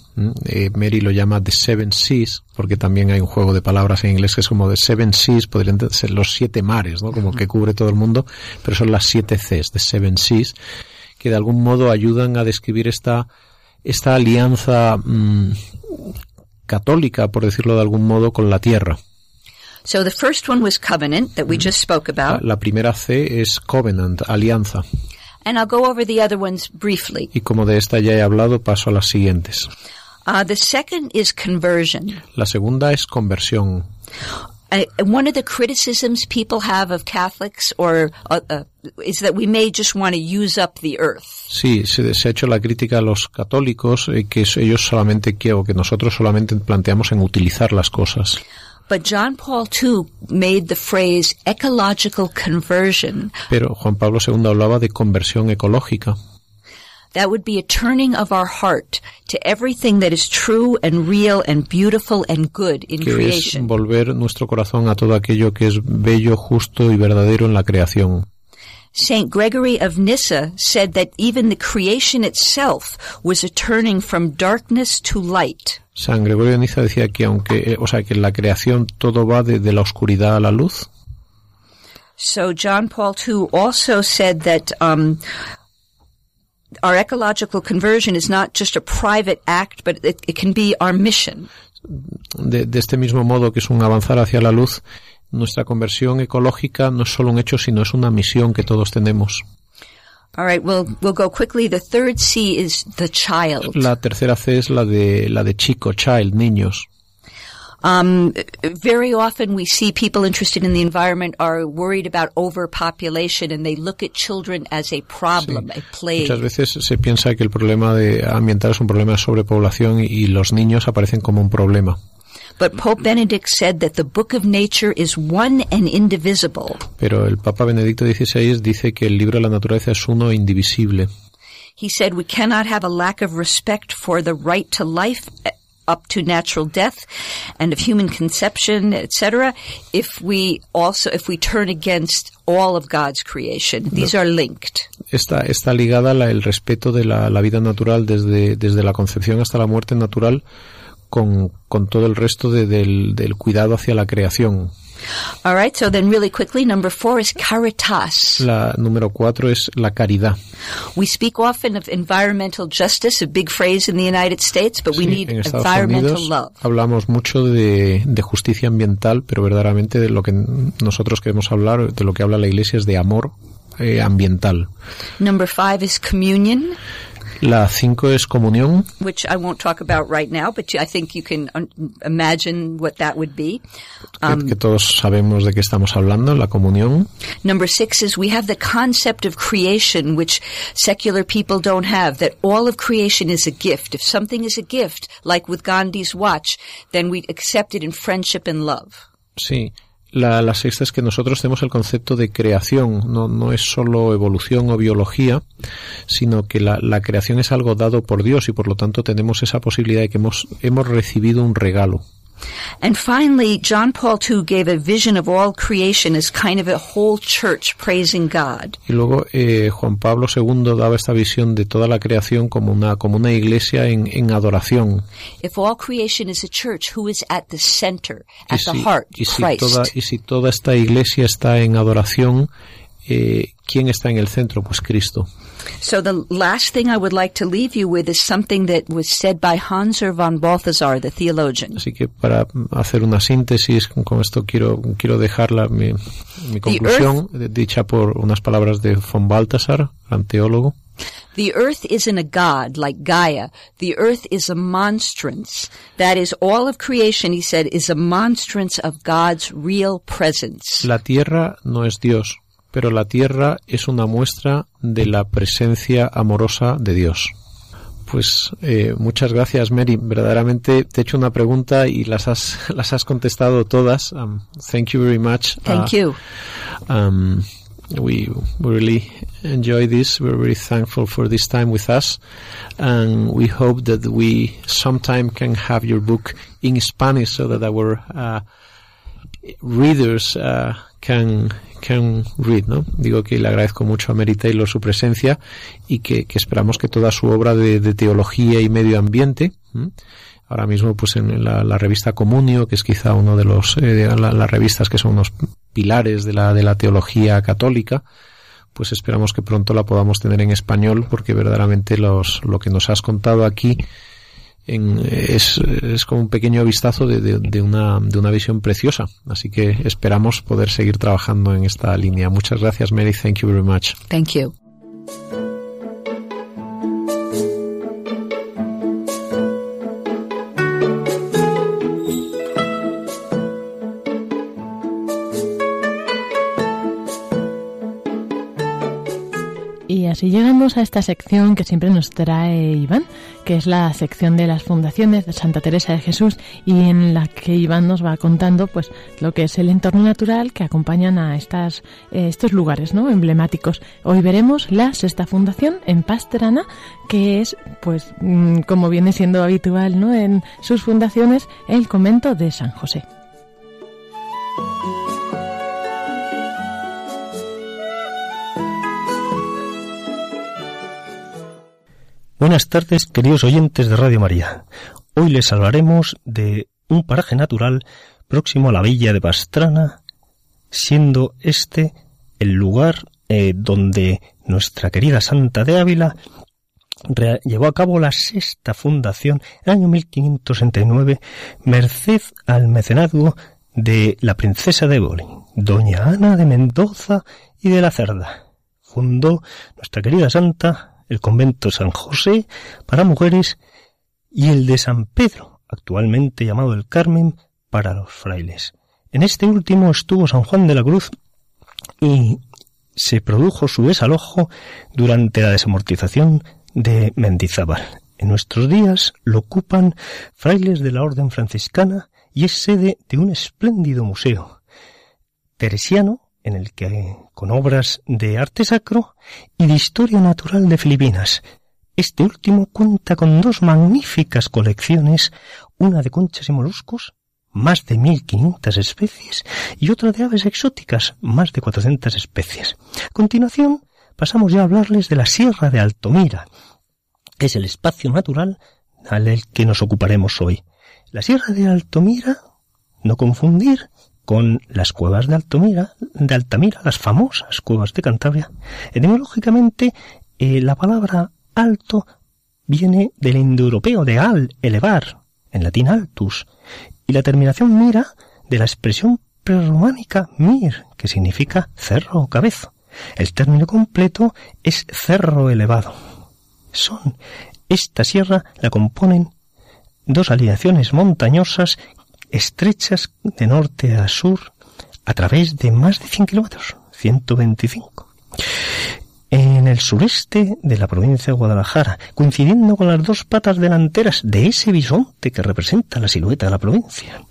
Eh, Mary lo llama The Seven Seas, porque también hay un juego de palabras en inglés que es como The Seven Seas, podrían ser los siete mares, ¿no? Como que cubre todo el mundo, pero son las siete Cs, The Seven Seas, que de algún modo ayudan a describir esta, esta alianza mm, católica, por decirlo de algún modo, con la tierra. So the first one was covenant that we just spoke La, about, la primera C es Covenant, alianza. and I'll go over the other ones briefly. Y como de esta ya he hablado, paso a las siguientes. Uh, the second is conversion. La segunda es conversión. Uh, one of the criticisms people have of Catholics or uh, uh, is that we may just want to use up the earth. Sí, se, se ha hecho la crítica a los católicos eh, que ellos solamente quieren, o que nosotros solamente planteamos en utilizar las cosas. But John Paul II made the phrase ecological conversion. Pero Juan Pablo II hablaba de conversión ecológica. That would be a turning of our heart to everything that is true and real and beautiful and good in que es creation. volver nuestro corazón a todo aquello que es bello, justo y verdadero en la creación. Saint Gregory of Nyssa said that even the creation itself was a turning from darkness to light. San Gregorio de Niza decía que aunque, eh, o sea, que en la creación todo va de, de la oscuridad a la luz. So John Paul II also said that um, our ecological conversion is not just a private act, but it, it can be our mission. De, de este mismo modo que es un avanzar hacia la luz, nuestra conversión ecológica no es solo un hecho, sino es una misión que todos tenemos. All right, we'll we'll go quickly. The third C is the child. La tercera C es la de, la de chico, child, niños. Um, very often we see people interested in the environment are worried about overpopulation and they look at children as a problem, a plague. Muchas veces se piensa que el problema de ambiental es un problema de sobrepoblación y los niños aparecen como un problema. But Pope Benedict said that the book of nature is one and indivisible. Pero el Papa Benedicto XVI dice que el libro de la naturaleza es uno indivisible. He said we cannot have a lack of respect for the right to life up to natural death and of human conception, etc. If we also, if we turn against all of God's creation, these are linked. Está, está ligada la, el respeto de la, la vida natural desde, desde la concepción hasta la muerte natural con, con todo el resto de, del, del cuidado hacia la creación. All right, so then really quickly, number four is caritas. La número cuatro es la caridad. We speak often of environmental justice, a big phrase in the United States, but we Sí, need environmental Unidos love. hablamos mucho de, de justicia ambiental, pero verdaderamente de lo que nosotros queremos hablar, de lo que habla la Iglesia es de amor eh, ambiental. Number five is communion, La es comunión, which I won't talk about right now, but I think you can um, imagine what that would be. que- um, que todos sabemos de qué estamos hablando, la comunión. Number six is we have the concept of creation, which secular people don't have, that all of creation is a gift. If something is a gift, like with Gandhi's watch, then we accept it in friendship and love. Sí. La, la sexta es que nosotros tenemos el concepto de creación, no, no es solo evolución o biología, sino que la, la creación es algo dado por Dios y por lo tanto tenemos esa posibilidad de que hemos, hemos recibido un regalo. And finally, John Paul II gave a vision of all creation as kind of a whole church praising God. Y luego eh, Juan Pablo II daba esta visión de toda la creación como una, como una iglesia en, en adoración. If all creation is a church, who is at the center, at the si, heart? y si Christ. toda, y si toda esta iglesia está en adoración, eh, ¿quién está en el centro? Pues Cristo. So the last thing I would like to leave you with is something that was said by Hanser von Balthasar, the theologian. Así que para hacer una síntesis, con esto quiero, quiero dejar la, mi, mi conclusión, eh, dicha por unas palabras de von Balthasar, gran teólogo. The earth isn't a god like Gaia. The earth is a monstrance. That is, all of creation, he said, is a monstrance of God's real presence. La tierra no es Dios, pero la tierra es una muestra de la presencia amorosa de Dios. Pues eh, muchas gracias, Mary. Verdaderamente te he hecho una pregunta y las has, las has contestado todas. Um, thank you very much. Thank Uh, you. Um, we, really enjoy this. We're very thankful for this time with us, and we hope that we sometime can have your book in Spanish so that our uh, readers uh, can can read, ¿no? Digo que le agradezco mucho a Mary Taylor su presencia y que, que esperamos que toda su obra de, de teología y medio ambiente, ahora mismo pues en la, la revista Comunio, que es quizá uno de los, eh, la- las revistas que son unos pilares de la, de la teología católica, pues esperamos que pronto la podamos tener en español porque verdaderamente los, lo que nos has contado aquí en- es, es como un pequeño vistazo de, de- de una, de una visión preciosa. Así que esperamos poder seguir trabajando en esta línea. Muchas gracias, Mary. Thank you very much. Thank you. Así llegamos a esta sección que siempre nos trae Iván, que es la sección de las fundaciones de Santa Teresa de Jesús y en la que Iván nos va contando pues lo que es el entorno natural que acompañan a estas eh, estos lugares, ¿no? emblemáticos. Hoy veremos la sexta fundación en Pastrana, que es pues mm, como viene siendo habitual, ¿no? en sus fundaciones el convento de San José. Buenas tardes, queridos oyentes de Radio María. Hoy les hablaremos de un paraje natural próximo a la villa de Pastrana, siendo este el lugar eh, donde nuestra querida Santa de Ávila llevó a cabo la sexta fundación en el año 1569, merced al mecenazgo de la princesa de Éboli, doña Ana de Mendoza y de la Cerda. Fundó nuestra querida Santa el convento San José para mujeres y el de San Pedro, actualmente llamado el Carmen, para los frailes. En este último estuvo San Juan de la Cruz y se produjo su desalojo durante la desamortización de Mendizábal. En nuestros días lo ocupan frailes de la Orden franciscana y es sede de un espléndido museo teresiano en el que con obras de arte sacro y de historia natural de Filipinas. Este último cuenta con dos magníficas colecciones, una de conchas y moluscos, más de 1500 especies, y otra de aves exóticas, más de 400 especies. A continuación, pasamos ya a hablarles de la Sierra de Altomira, es el espacio natural al que nos ocuparemos hoy. La Sierra de Altomira, no confundir con las cuevas de Altomira, de Altamira, las famosas cuevas de Cantabria. Etimológicamente, eh, la palabra alto viene del indoeuropeo de al, elevar, en latín altus, y la terminación mira de la expresión prerrománica mir, que significa cerro o cabezo. El término completo es cerro elevado. Son esta sierra la componen dos alineaciones montañosas estrechas de norte a sur a través de más de 100 kilómetros, 125. En el sureste de la provincia de Guadalajara, coincidiendo con las dos patas delanteras de ese bisonte que representa la silueta de la provincia.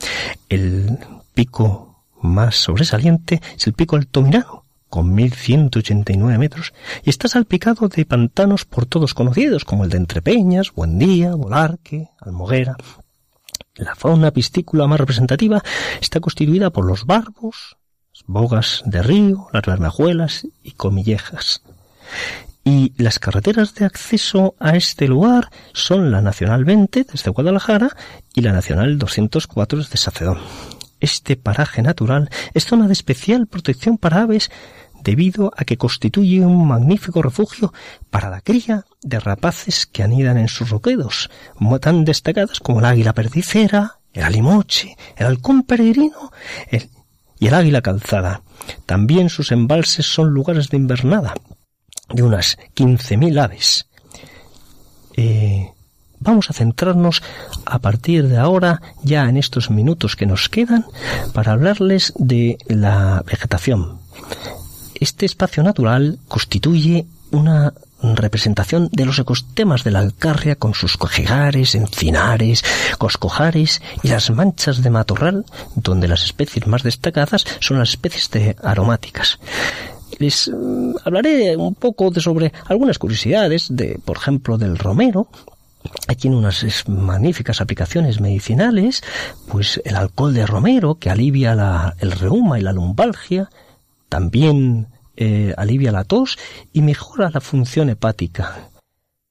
El pico más sobresaliente es el pico Altomirano, con 1189 metros, y está salpicado de pantanos por todos conocidos, como el de Entrepeñas, Buendía, Volarque, Almoguera, la fauna piscícola más representativa está constituida por los barbos, bogas de río, las bermejuelas y comillejas. Y las carreteras de acceso a este lugar son la Nacional 20 desde Guadalajara y la Nacional 204 desde Sacedón. Este paraje natural es zona de especial protección para aves debido a que constituye un magnífico refugio para la cría de rapaces que anidan en sus roquedos, tan destacadas como el águila perdicera, el alimoche, el halcón peregrino y el águila calzada. También sus embalses son lugares de invernada de unas 15.000 aves. Eh, vamos a centrarnos a partir de ahora, ya en estos minutos que nos quedan, para hablarles de la vegetación. Este espacio natural constituye una representación de los ecosistemas de la Alcarria con sus cojegares, encinares, coscojares y las manchas de matorral, donde las especies más destacadas son las especies de aromáticas. Les mm, hablaré un poco de sobre algunas curiosidades de, por ejemplo, del romero, tiene unas magníficas aplicaciones medicinales, pues el alcohol de romero que alivia el reuma y la lumbalgia, también eh, alivia la tos y mejora la función hepática.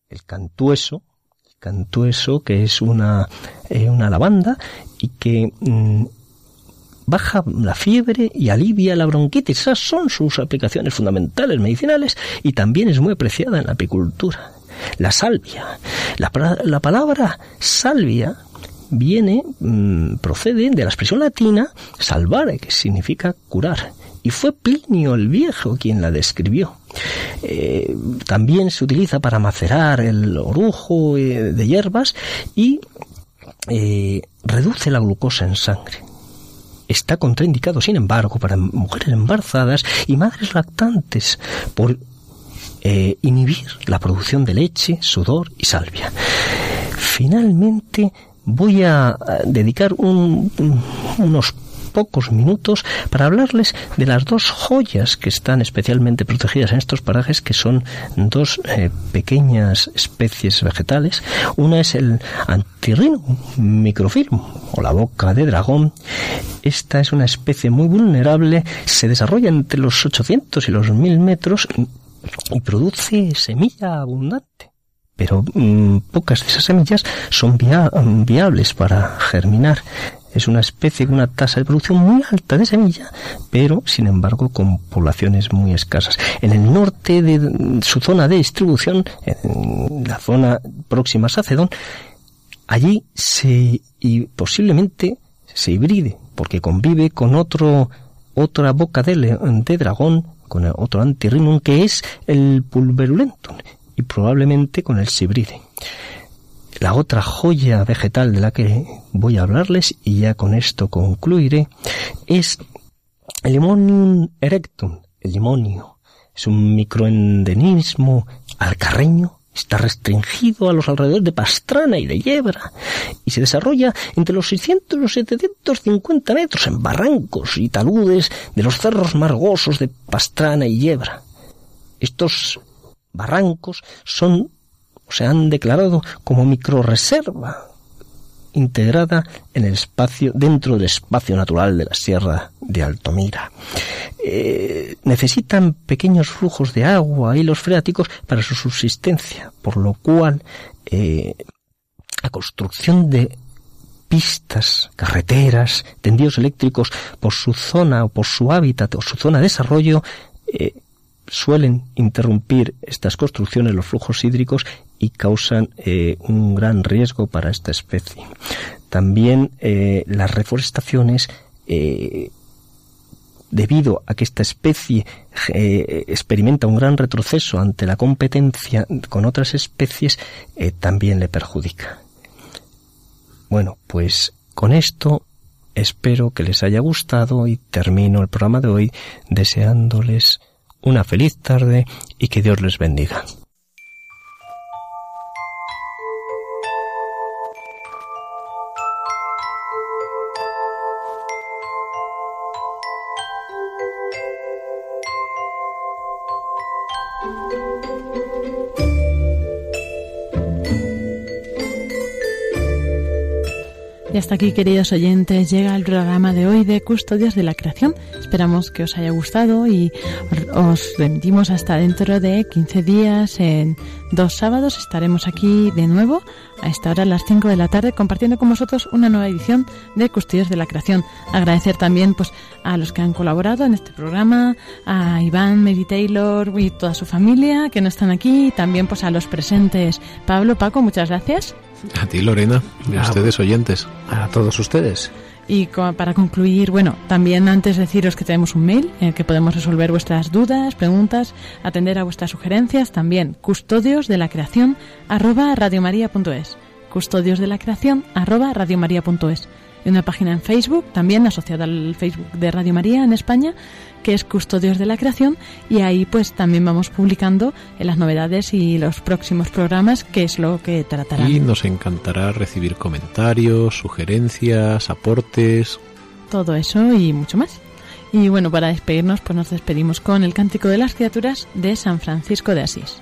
El cantueso, el cantueso que es una, eh, una lavanda y que mm, baja la fiebre y alivia la bronquitis. Esas son sus aplicaciones fundamentales medicinales y también es muy apreciada en la apicultura. La salvia. La, la palabra salvia viene, mm, procede de la expresión latina salvare, que significa curar y fue Plinio el Viejo quien la describió. Eh, también se utiliza para macerar el orujo eh, de hierbas y eh, reduce la glucosa en sangre. Está contraindicado, sin embargo, para mujeres embarazadas y madres lactantes por inhibir la producción de leche, sudor y salvia. Finalmente, voy a dedicar unos pocos minutos para hablarles de las dos joyas que están especialmente protegidas en estos parajes, que son dos eh, pequeñas especies vegetales. Una es el antirrino microfilm o la boca de dragón. Esta es una especie muy vulnerable, se desarrolla entre los 800 y los 1000 metros y produce semilla abundante pero mm, pocas de esas semillas son viables para germinar. Es una especie con una tasa de producción muy alta de semilla, pero sin embargo con poblaciones muy escasas. En el norte de su zona de distribución, en la zona próxima a Sacedón, allí se y posiblemente se hibride, porque convive con otro otra boca de, de dragón, con otro antirrinum que es el pulverulentum y probablemente con el sibride. La otra joya vegetal de la que voy a hablarles, y ya con esto concluiré, es el Limonium erectum, el limonio. Es un microendenismo alcarreño Está restringido a los alrededores de Pastrana y de Yebra y se desarrolla entre los 600 y los 750 metros en barrancos y taludes de los cerros margosos de Pastrana y Yebra. Estos barrancos son, se han declarado como microreserva integrada en el espacio, dentro del espacio natural de la Sierra de Altomira. Eh, necesitan pequeños flujos de agua y los freáticos para su subsistencia, por lo cual eh, la construcción de pistas, carreteras, tendidos eléctricos por su zona o por su hábitat o su zona de desarrollo eh, suelen interrumpir estas construcciones los flujos hídricos y causan eh, un gran riesgo para esta especie. También eh, las reforestaciones, eh, debido a que esta especie experimenta un gran retroceso ante la competencia con otras especies, también le perjudica. Bueno, pues con esto espero que les haya gustado y termino el programa de hoy deseándoles una feliz tarde y que Dios les bendiga. Y hasta aquí, queridos oyentes, llega el programa de hoy de Custodios de la Creación. Esperamos que os haya gustado y os remitimos hasta dentro de 15 días. En dos sábados estaremos aquí de nuevo a esta hora a las 5 de la tarde compartiendo con vosotros una nueva edición de Custodios de la Creación. Agradecer también pues a los que han colaborado en este programa, a Iván, Mary Taylor y toda su familia que no están aquí, y también pues a los presentes. Pablo, Paco, muchas gracias. A ti, Lorena, y a, ustedes oyentes. A todos ustedes. Y para concluir, bueno, también antes deciros que tenemos un mail en el que podemos resolver vuestras dudas, preguntas, atender a vuestras sugerencias, también custodios de la creación arroba radiomaria.es. Custodios de la creación arroba radiomaria.es. Y una página en Facebook, también asociada al Facebook de Radio María en España, que es Custodios de la Creación y ahí pues también vamos publicando las novedades y los próximos programas, que es lo que tratarán. Y nos encantará recibir comentarios, sugerencias, aportes. Todo eso y mucho más. Y bueno, para despedirnos pues nos despedimos con el Cántico de las Criaturas de San Francisco de Asís.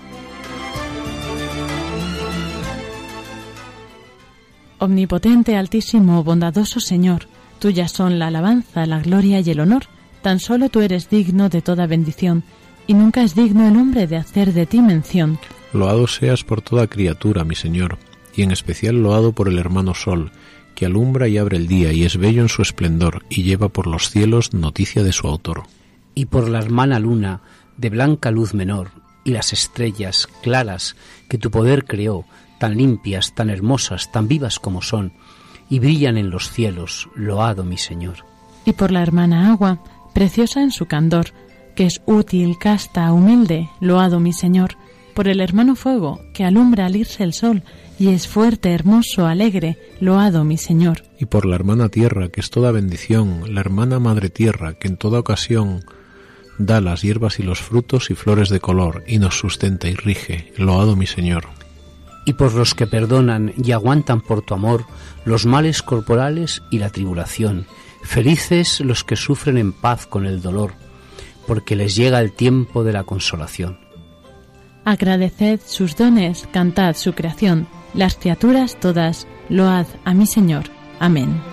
Omnipotente, altísimo, bondadoso Señor, tuyas son la alabanza, la gloria y el honor Tan solo tú eres digno de toda bendición, y nunca es digno el hombre de hacer de ti mención. Loado seas por toda criatura, mi Señor, y en especial loado por el hermano Sol, que alumbra y abre el día y es bello en su esplendor y lleva por los cielos noticia de su autor. Y por la hermana luna, de blanca luz menor, y las estrellas claras que tu poder creó, tan limpias, tan hermosas, tan vivas como son, y brillan en los cielos, loado mi Señor. Y por la hermana agua, preciosa en su candor, que es útil, casta, humilde, loado mi Señor, por el hermano fuego, que alumbra al irse el sol, y es fuerte, hermoso, alegre, loado mi Señor. Y por la hermana tierra, que es toda bendición, la hermana madre tierra, que en toda ocasión da las hierbas y los frutos y flores de color, y nos sustenta y rige, loado mi Señor. Y por los que perdonan y aguantan por tu amor los males corporales y la tribulación, Felices los que sufren en paz con el dolor, porque les llega el tiempo de la consolación. Agradeced sus dones, cantad su creación, las criaturas todas, load a mi Señor. Amén.